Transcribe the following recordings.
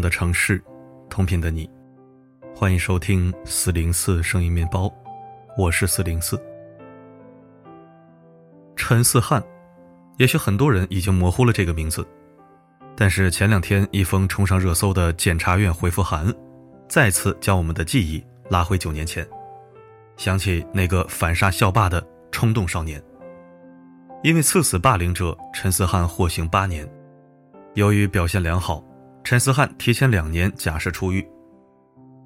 的城市，同频的你，欢迎收听四零四声音面包，我是四零四。陈思翰，也许很多人已经模糊了这个名字，但是前两天一封冲上热搜的检察院回复函，再次将我们的记忆拉回九年前，想起那个反杀校霸的冲动少年。因为刺死霸凌者陈思翰获刑八年，由于表现良好，陈思翰提前两年假释出狱。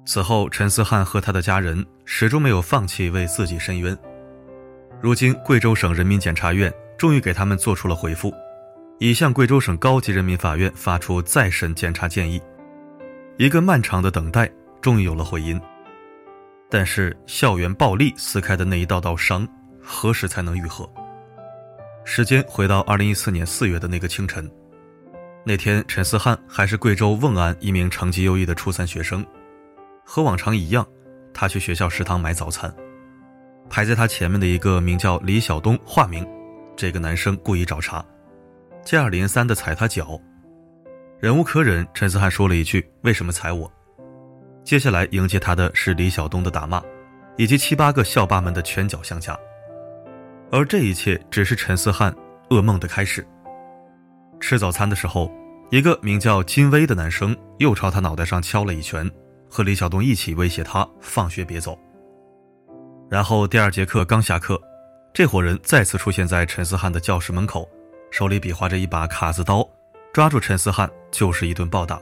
此后，陈思翰和他的家人始终没有放弃为自己申冤。如今，贵州省人民检察院终于给他们做出了回复，已向贵州省高级人民法院发出再审检察建议。一个漫长的等待终于有了回音。但是，校园暴力撕开的那一道道伤，何时才能愈合？时间回到二零一四年四月的那个清晨，那天陈思翰还是贵州瓮安一名成绩优异的初三学生，和往常一样，他去学校食堂买早餐，排在他前面的一个名叫李晓东（化名）这个男生故意找茬，接二连三的踩他脚，忍无可忍，陈思翰说了一句：“为什么踩我？”接下来迎接他的是李晓东的打骂，以及七八个校霸们的拳脚相加。而这一切只是陈思翰噩梦的开始。吃早餐的时候，一个名叫金威的男生又朝他脑袋上敲了一拳，和李晓东一起威胁他放学别走。然后第二节课刚下课，这伙人再次出现在陈思翰的教室门口，手里比划着一把卡子刀，抓住陈思翰就是一顿暴打。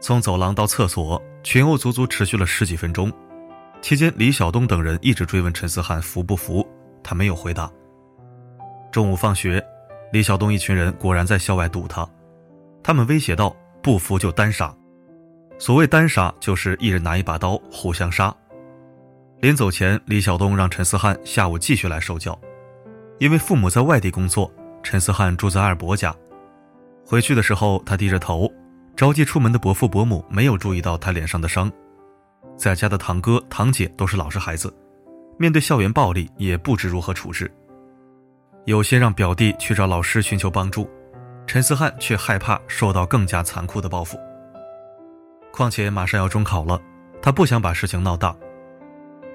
从走廊到厕所，群殴足足持续了十几分钟，期间李晓东等人一直追问陈思翰服不服。他没有回答。中午放学，李晓东一群人果然在校外堵他，他们威胁道：“不服就单杀。”所谓单杀，就是一人拿一把刀互相杀。临走前，李晓东让陈思翰下午继续来受教，因为父母在外地工作，陈思翰住在二伯家。回去的时候，他低着头，着急出门的伯父伯母没有注意到他脸上的伤，在家的堂哥堂姐都是老实孩子。面对校园暴力，也不知如何处置。有些让表弟去找老师寻求帮助，陈思翰却害怕受到更加残酷的报复。况且马上要中考了，他不想把事情闹大。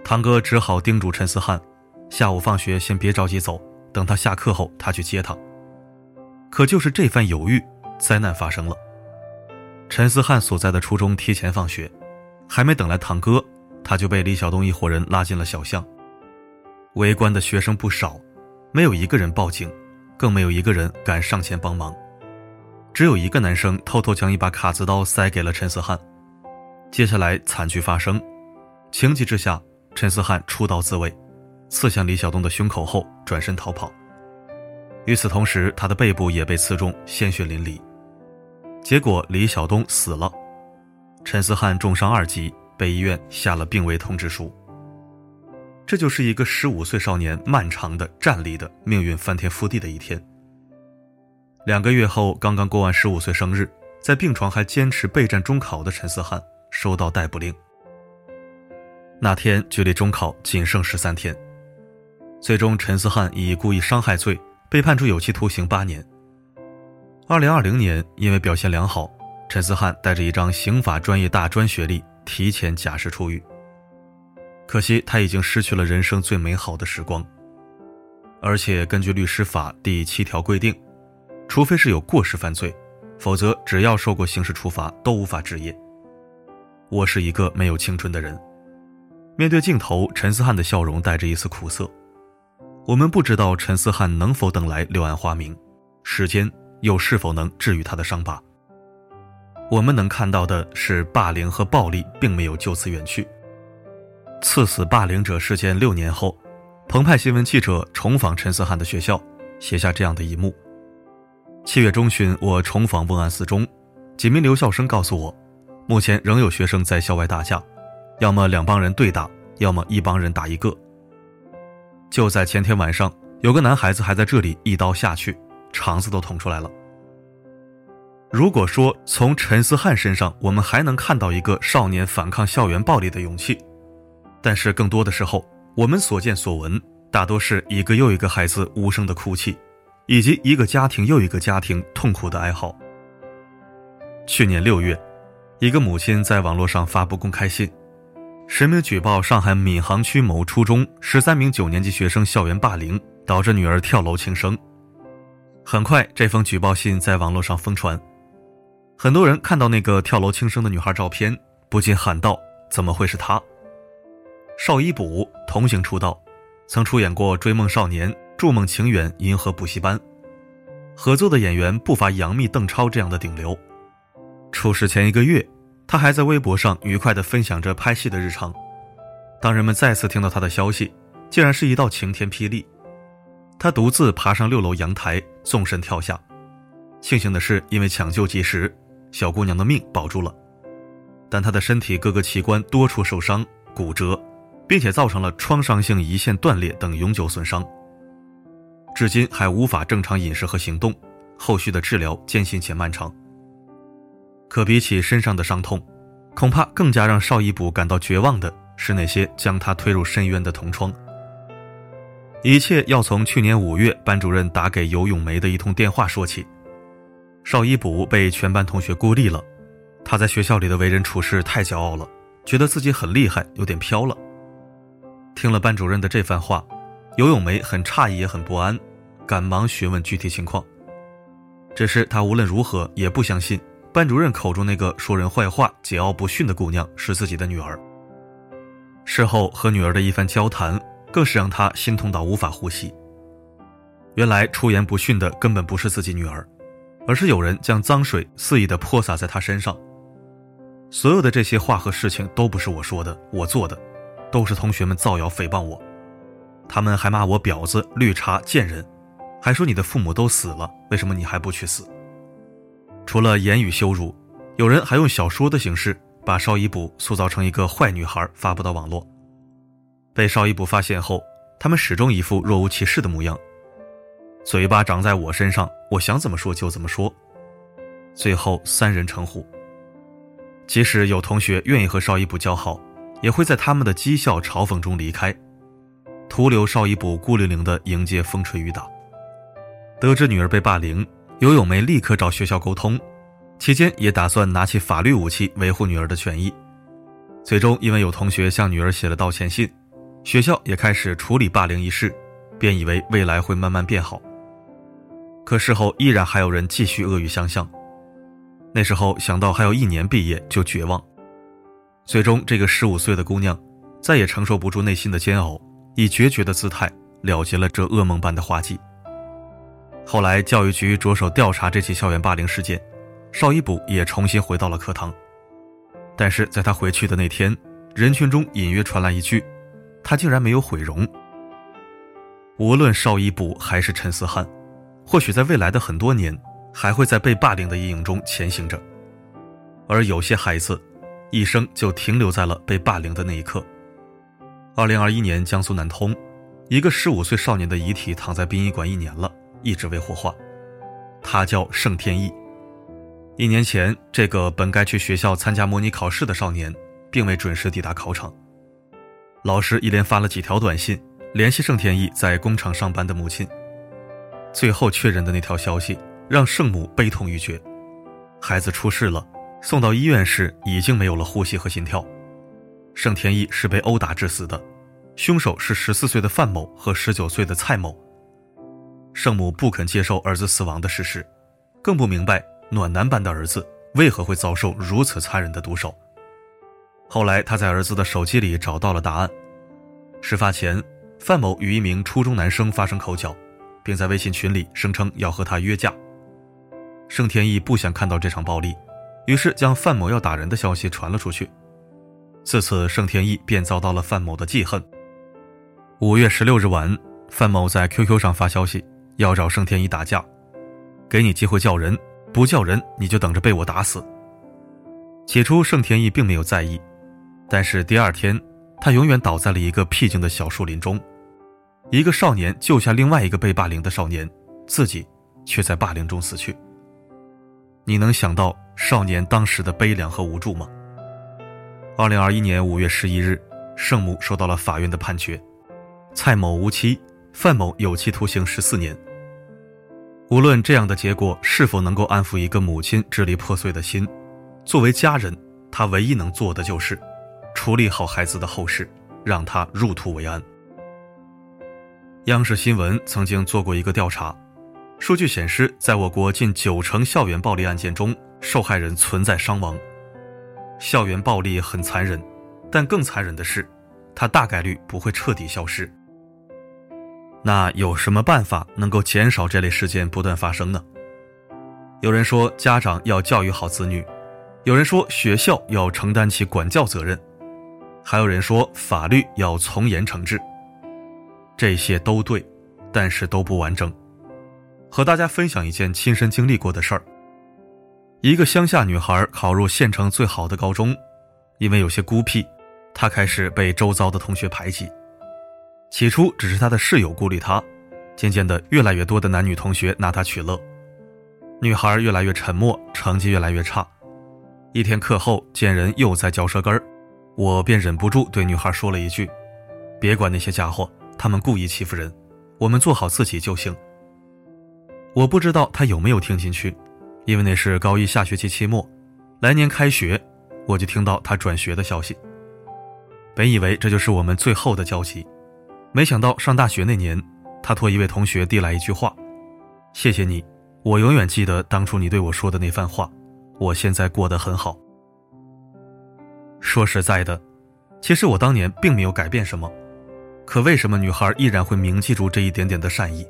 堂哥只好叮嘱陈思翰，下午放学先别着急走，等他下课后他去接他。可就是这番犹豫，灾难发生了。陈思翰所在的初中提前放学，还没等来堂哥。他就被李晓东一伙人拉进了小巷，围观的学生不少，没有一个人报警，更没有一个人敢上前帮忙，只有一个男生偷偷将一把卡子刀塞给了陈思翰。接下来惨剧发生，情急之下，陈思翰出刀自卫，刺向李晓东的胸口后转身逃跑。与此同时，他的背部也被刺中，鲜血淋漓。结果李晓东死了，陈思翰重伤二级。被医院下了病危通知书。这就是一个十五岁少年漫长的、站立的、命运翻天覆地的一天。两个月后，刚刚过完十五岁生日，在病床还坚持备战中考的陈思翰收到逮捕令。那天距离中考仅剩十三天，最终陈思翰以故意伤害罪被判处有期徒刑八年。二零二零年，因为表现良好，陈思翰带着一张刑法专业大专学历。提前假释出狱，可惜他已经失去了人生最美好的时光。而且根据律师法第七条规定，除非是有过失犯罪，否则只要受过刑事处罚都无法执业。我是一个没有青春的人。面对镜头，陈思翰的笑容带着一丝苦涩。我们不知道陈思翰能否等来柳暗花明，时间又是否能治愈他的伤疤。我们能看到的是，霸凌和暴力并没有就此远去。刺死霸凌者事件六年后，澎湃新闻记者重访陈思翰的学校，写下这样的一幕：七月中旬，我重访瓮安四中，几名留校生告诉我，目前仍有学生在校外打架，要么两帮人对打，要么一帮人打一个。就在前天晚上，有个男孩子还在这里一刀下去，肠子都捅出来了。如果说从陈思翰身上，我们还能看到一个少年反抗校园暴力的勇气，但是更多的时候，我们所见所闻大多是一个又一个孩子无声的哭泣，以及一个家庭又一个家庭痛苦的哀嚎。去年六月，一个母亲在网络上发布公开信，实名举报上海闵行区某初中十三名九年级学生校园霸凌，导致女儿跳楼轻生。很快，这封举报信在网络上疯传，很多人看到那个跳楼轻生的女孩照片，不禁喊道：“怎么会是她？”邵一卜童星出道，曾出演过《追梦少年》《筑梦情缘》《银河补习班》，合作的演员不乏杨幂、邓超这样的顶流。出事前一个月，他还在微博上愉快地分享着拍戏的日常。当人们再次听到他的消息，竟然是一道晴天霹雳。他独自爬上六楼阳台，纵身跳下。庆幸的是，因为抢救及时，小姑娘的命保住了。但她的身体各个器官多处受伤、骨折，并且造成了创伤性胰腺断裂等永久损伤。至今还无法正常饮食和行动，后续的治疗艰辛且漫长。可比起身上的伤痛，恐怕更加让邵一卜感到绝望的是那些将他推入深渊的同窗。一切要从去年五月班主任打给尤咏梅的一通电话说起。邵一卜被全班同学孤立了，他在学校里的为人处事太骄傲了，觉得自己很厉害，有点飘了。听了班主任的这番话，尤咏梅很诧异也很不安，赶忙询问具体情况。只是她无论如何也不相信。班主任口中那个说人坏话、桀骜不驯的姑娘是自己的女儿。事后和女儿的一番交谈，更是让她心痛到无法呼吸。原来出言不逊的根本不是自己女儿，而是有人将脏水肆意的泼洒在她身上。所有的这些话和事情都不是我说的、我做的，都是同学们造谣诽谤我。他们还骂我婊子、绿茶、贱人，还说你的父母都死了，为什么你还不去死？除了言语羞辱，有人还用小说的形式把邵一卜塑造成一个坏女孩，发布到网络。被邵一卜发现后，他们始终一副若无其事的模样。嘴巴长在我身上，我想怎么说就怎么说。最后三人成虎。即使有同学愿意和邵一卜交好，也会在他们的讥笑嘲讽中离开，徒留邵一卜孤零零的迎接风吹雨打。得知女儿被霸凌。尤咏梅立刻找学校沟通，期间也打算拿起法律武器维护女儿的权益。最终，因为有同学向女儿写了道歉信，学校也开始处理霸凌一事，便以为未来会慢慢变好。可事后依然还有人继续恶语相向。那时候想到还有一年毕业，就绝望。最终，这个十五岁的姑娘再也承受不住内心的煎熬，以决绝的姿态了结了这噩梦般的花季。后来，教育局着手调查这起校园霸凌事件，邵一卜也重新回到了课堂。但是，在他回去的那天，人群中隐约传来一句：“他竟然没有毁容。”无论邵一卜还是陈思翰，或许在未来的很多年，还会在被霸凌的阴影中前行着。而有些孩子，一生就停留在了被霸凌的那一刻。二零二一年，江苏南通，一个十五岁少年的遗体躺在殡仪馆一年了。一直未火化，他叫盛天意。一年前，这个本该去学校参加模拟考试的少年，并未准时抵达考场。老师一连发了几条短信，联系盛天意在工厂上班的母亲。最后确认的那条消息，让盛母悲痛欲绝。孩子出事了，送到医院时已经没有了呼吸和心跳。盛天意是被殴打致死的，凶手是十四岁的范某和十九岁的蔡某。圣母不肯接受儿子死亡的事实，更不明白暖男般的儿子为何会遭受如此残忍的毒手。后来，他在儿子的手机里找到了答案。事发前，范某与一名初中男生发生口角，并在微信群里声称要和他约架。盛天意不想看到这场暴力，于是将范某要打人的消息传了出去。自此，盛天意便遭到了范某的记恨。五月十六日晚，范某在 QQ 上发消息。要找盛天一打架，给你机会叫人，不叫人你就等着被我打死。起初盛天意并没有在意，但是第二天，他永远倒在了一个僻静的小树林中。一个少年救下另外一个被霸凌的少年，自己却在霸凌中死去。你能想到少年当时的悲凉和无助吗？二零二一年五月十一日，圣母收到了法院的判决，蔡某无期。范某有期徒刑十四年。无论这样的结果是否能够安抚一个母亲支离破碎的心，作为家人，他唯一能做的就是处理好孩子的后事，让他入土为安。央视新闻曾经做过一个调查，数据显示，在我国近九成校园暴力案件中，受害人存在伤亡。校园暴力很残忍，但更残忍的是，它大概率不会彻底消失。那有什么办法能够减少这类事件不断发生呢？有人说，家长要教育好子女；有人说，学校要承担起管教责任；还有人说，法律要从严惩治。这些都对，但是都不完整。和大家分享一件亲身经历过的事儿：一个乡下女孩考入县城最好的高中，因为有些孤僻，她开始被周遭的同学排挤。起初只是她的室友孤立她，渐渐的，越来越多的男女同学拿她取乐。女孩越来越沉默，成绩越来越差。一天课后，见人又在嚼舌根儿，我便忍不住对女孩说了一句：“别管那些家伙。”他们故意欺负人，我们做好自己就行。我不知道他有没有听进去，因为那是高一下学期期末，来年开学，我就听到他转学的消息。本以为这就是我们最后的交集，没想到上大学那年，他托一位同学递来一句话：“谢谢你，我永远记得当初你对我说的那番话，我现在过得很好。”说实在的，其实我当年并没有改变什么。可为什么女孩依然会铭记住这一点点的善意？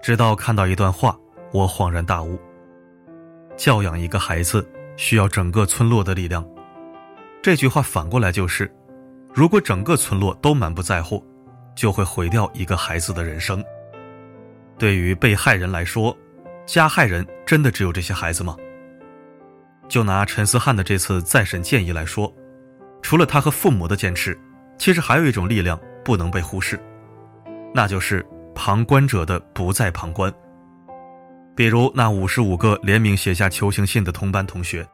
直到看到一段话，我恍然大悟：教养一个孩子需要整个村落的力量。这句话反过来就是：如果整个村落都满不在乎，就会毁掉一个孩子的人生。对于被害人来说，加害人真的只有这些孩子吗？就拿陈思翰的这次再审建议来说，除了他和父母的坚持，其实还有一种力量。不能被忽视，那就是旁观者的不再旁观。比如那五十五个联名写下求情信的同班同学，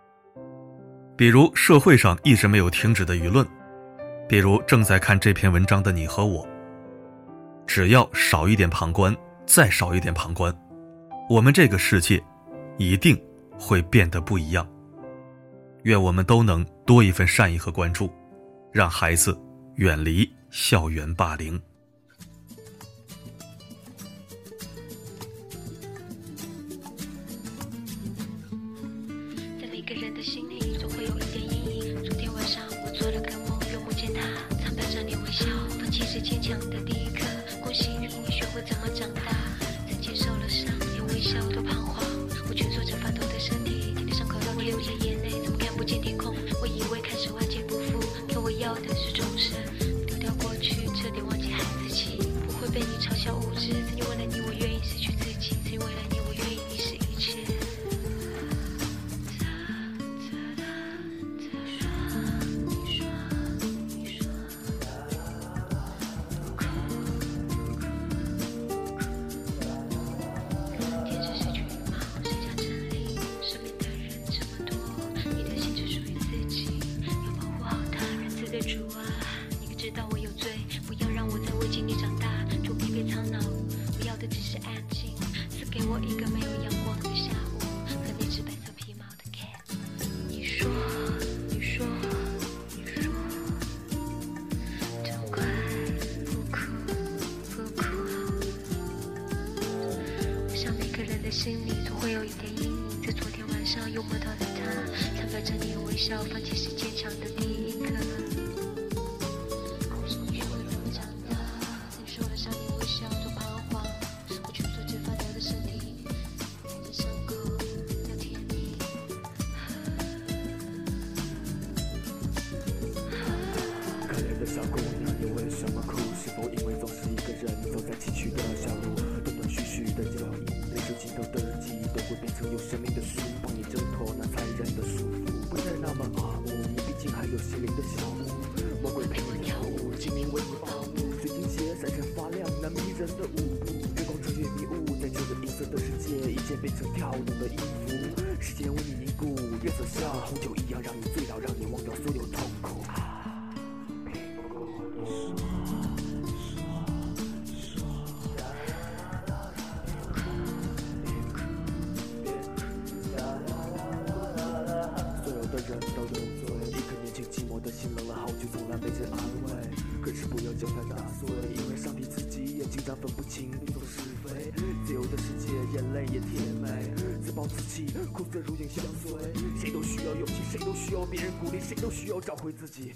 比如社会上一直没有停止的舆论，比如正在看这篇文章的你和我。只要少一点旁观，再少一点旁观，我们这个世界一定会变得不一样。愿我们都能多一份善意和关注，让孩子远离。校园霸凌。个人的心里总会有一点阴影，在昨天晚上又梦到了他，参拜着你微笑，放弃是坚强的第一刻。泪水浸透的记忆都会变成有生命的书，帮你挣脱那残忍的束缚，不再那么麻木。你毕竟还有心灵的小屋，魔鬼陪你跳舞，精灵为你发怒。水晶鞋闪闪发亮，那迷人的舞步，月光穿越迷雾，在这个银色的世界，一切变成跳动的音符。时间为你凝固，月色像红酒一样让你醉人都有罪。一颗年轻寂寞的心，冷了好久，从来没人安慰。可是不要将它打碎，因为上帝自己也经常分不清对错是非。自由的世界，眼泪也甜美，自暴自弃，苦涩如影相随。谁都需要勇气，谁都需要别人鼓励，谁都需要找回自己。